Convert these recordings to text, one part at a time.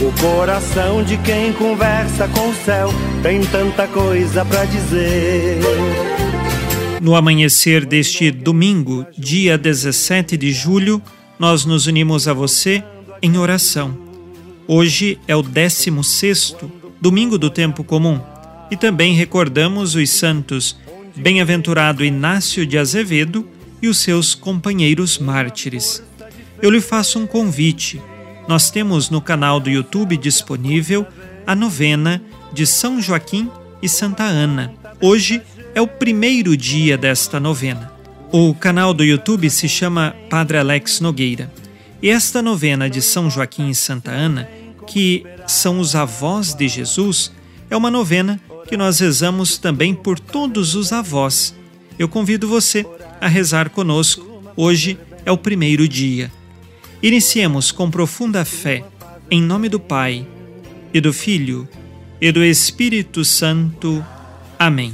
O coração de quem conversa com o céu tem tanta coisa para dizer. No amanhecer deste domingo, dia 17 de julho, nós nos unimos a você em oração. Hoje é o 16 domingo do tempo comum e também recordamos os santos Bem-aventurado Inácio de Azevedo e os seus companheiros mártires. Eu lhe faço um convite. Nós temos no canal do YouTube disponível a novena de São Joaquim e Santa Ana. Hoje é o primeiro dia desta novena. O canal do YouTube se chama Padre Alex Nogueira. E esta novena de São Joaquim e Santa Ana, que são os avós de Jesus, é uma novena que nós rezamos também por todos os avós. Eu convido você a rezar conosco. Hoje é o primeiro dia. Iniciemos com profunda fé, em nome do Pai, e do Filho, e do Espírito Santo. Amém.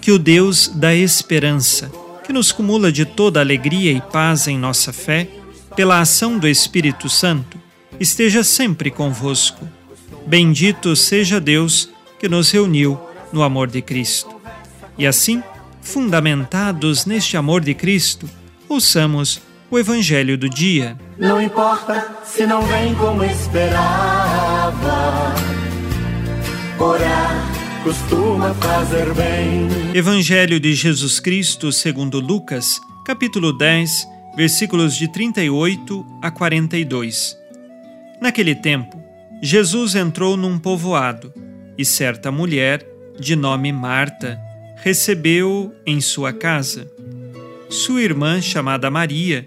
Que o Deus da esperança, que nos cumula de toda alegria e paz em nossa fé, pela ação do Espírito Santo, esteja sempre convosco. Bendito seja Deus que nos reuniu no amor de Cristo. E assim, fundamentados neste amor de Cristo, ouçamos o Evangelho do dia. Não importa se não vem como esperava, orar costuma fazer bem. Evangelho de Jesus Cristo segundo Lucas, capítulo 10, versículos de 38 a 42. Naquele tempo, Jesus entrou num povoado e certa mulher, de nome Marta, recebeu-o em sua casa. Sua irmã, chamada Maria,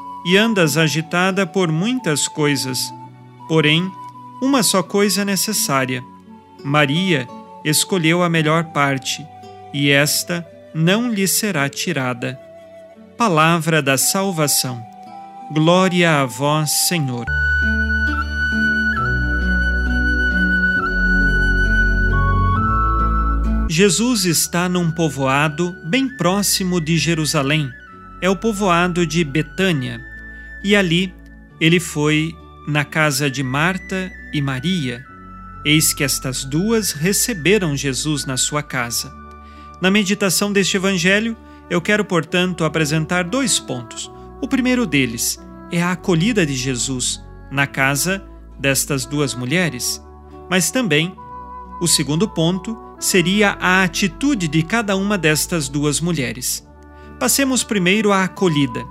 e andas agitada por muitas coisas. Porém, uma só coisa é necessária. Maria escolheu a melhor parte, e esta não lhe será tirada. Palavra da salvação. Glória a vós, Senhor. Jesus está num povoado bem próximo de Jerusalém. É o povoado de Betânia. E ali ele foi na casa de Marta e Maria. Eis que estas duas receberam Jesus na sua casa. Na meditação deste evangelho, eu quero, portanto, apresentar dois pontos. O primeiro deles é a acolhida de Jesus na casa destas duas mulheres, mas também o segundo ponto seria a atitude de cada uma destas duas mulheres. Passemos primeiro à acolhida.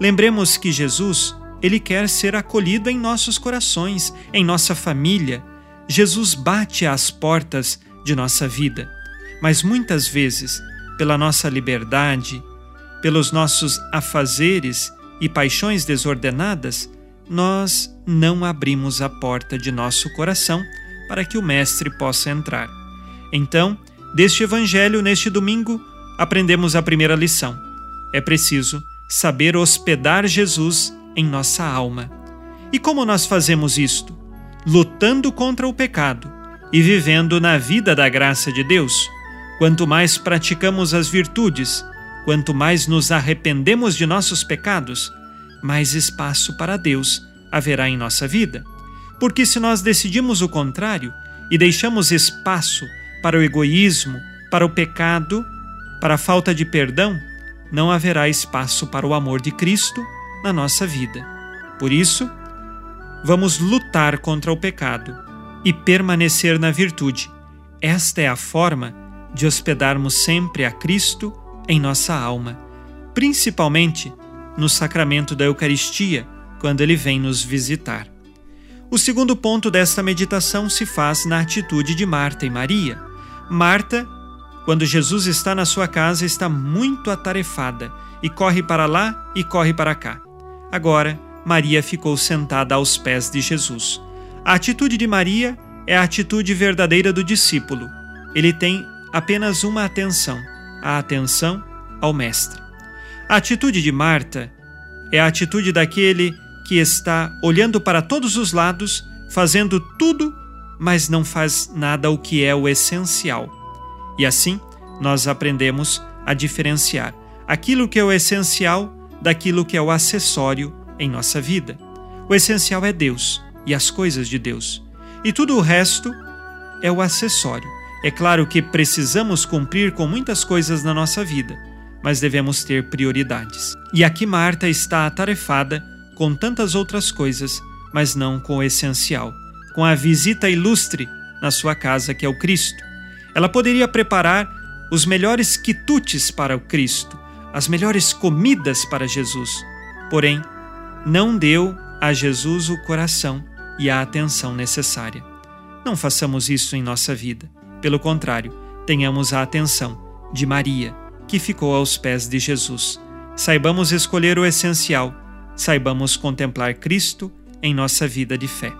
Lembremos que Jesus, ele quer ser acolhido em nossos corações, em nossa família. Jesus bate às portas de nossa vida, mas muitas vezes, pela nossa liberdade, pelos nossos afazeres e paixões desordenadas, nós não abrimos a porta de nosso coração para que o Mestre possa entrar. Então, deste Evangelho, neste domingo, aprendemos a primeira lição. É preciso saber hospedar Jesus em nossa alma. E como nós fazemos isto? Lutando contra o pecado e vivendo na vida da graça de Deus. Quanto mais praticamos as virtudes, quanto mais nos arrependemos de nossos pecados, mais espaço para Deus haverá em nossa vida. Porque se nós decidimos o contrário e deixamos espaço para o egoísmo, para o pecado, para a falta de perdão, não haverá espaço para o amor de Cristo na nossa vida. Por isso, vamos lutar contra o pecado e permanecer na virtude. Esta é a forma de hospedarmos sempre a Cristo em nossa alma, principalmente no sacramento da Eucaristia, quando ele vem nos visitar. O segundo ponto desta meditação se faz na atitude de Marta e Maria. Marta, quando Jesus está na sua casa, está muito atarefada e corre para lá e corre para cá. Agora, Maria ficou sentada aos pés de Jesus. A atitude de Maria é a atitude verdadeira do discípulo. Ele tem apenas uma atenção, a atenção ao Mestre. A atitude de Marta é a atitude daquele que está olhando para todos os lados, fazendo tudo, mas não faz nada o que é o essencial. E assim, nós aprendemos a diferenciar aquilo que é o essencial daquilo que é o acessório em nossa vida. O essencial é Deus e as coisas de Deus. E tudo o resto é o acessório. É claro que precisamos cumprir com muitas coisas na nossa vida, mas devemos ter prioridades. E aqui Marta está atarefada com tantas outras coisas, mas não com o essencial, com a visita ilustre na sua casa que é o Cristo. Ela poderia preparar os melhores quitutes para o Cristo, as melhores comidas para Jesus. Porém, não deu a Jesus o coração e a atenção necessária. Não façamos isso em nossa vida. Pelo contrário, tenhamos a atenção de Maria, que ficou aos pés de Jesus. Saibamos escolher o essencial, saibamos contemplar Cristo em nossa vida de fé.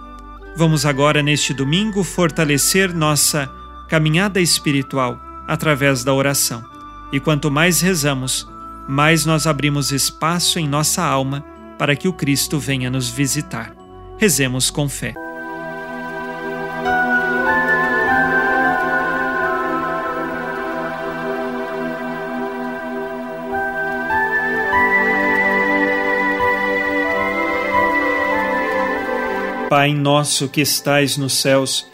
Vamos agora, neste domingo, fortalecer nossa caminhada espiritual através da oração. E quanto mais rezamos, mais nós abrimos espaço em nossa alma para que o Cristo venha nos visitar. Rezemos com fé. Pai nosso que estais nos céus,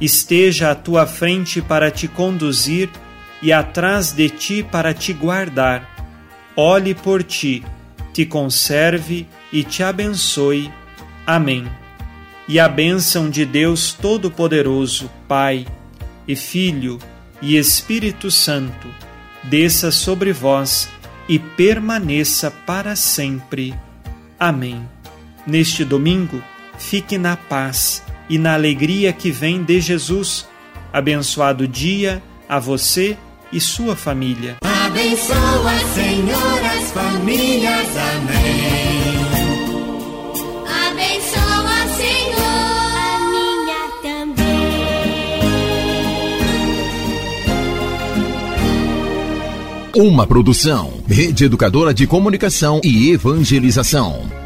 esteja à tua frente para te conduzir e atrás de ti para te guardar olhe por ti, te conserve e te abençoe. Amém. E a bênção de Deus Todo-Poderoso, Pai e Filho e Espírito Santo, desça sobre vós e permaneça para sempre. Amém. Neste domingo, fique na paz e na alegria que vem de Jesus. Abençoado dia a você e sua família. Abençoa, Senhor, as famílias. Amém. Abençoa, Senhor, a minha também. Uma produção, Rede Educadora de Comunicação e Evangelização.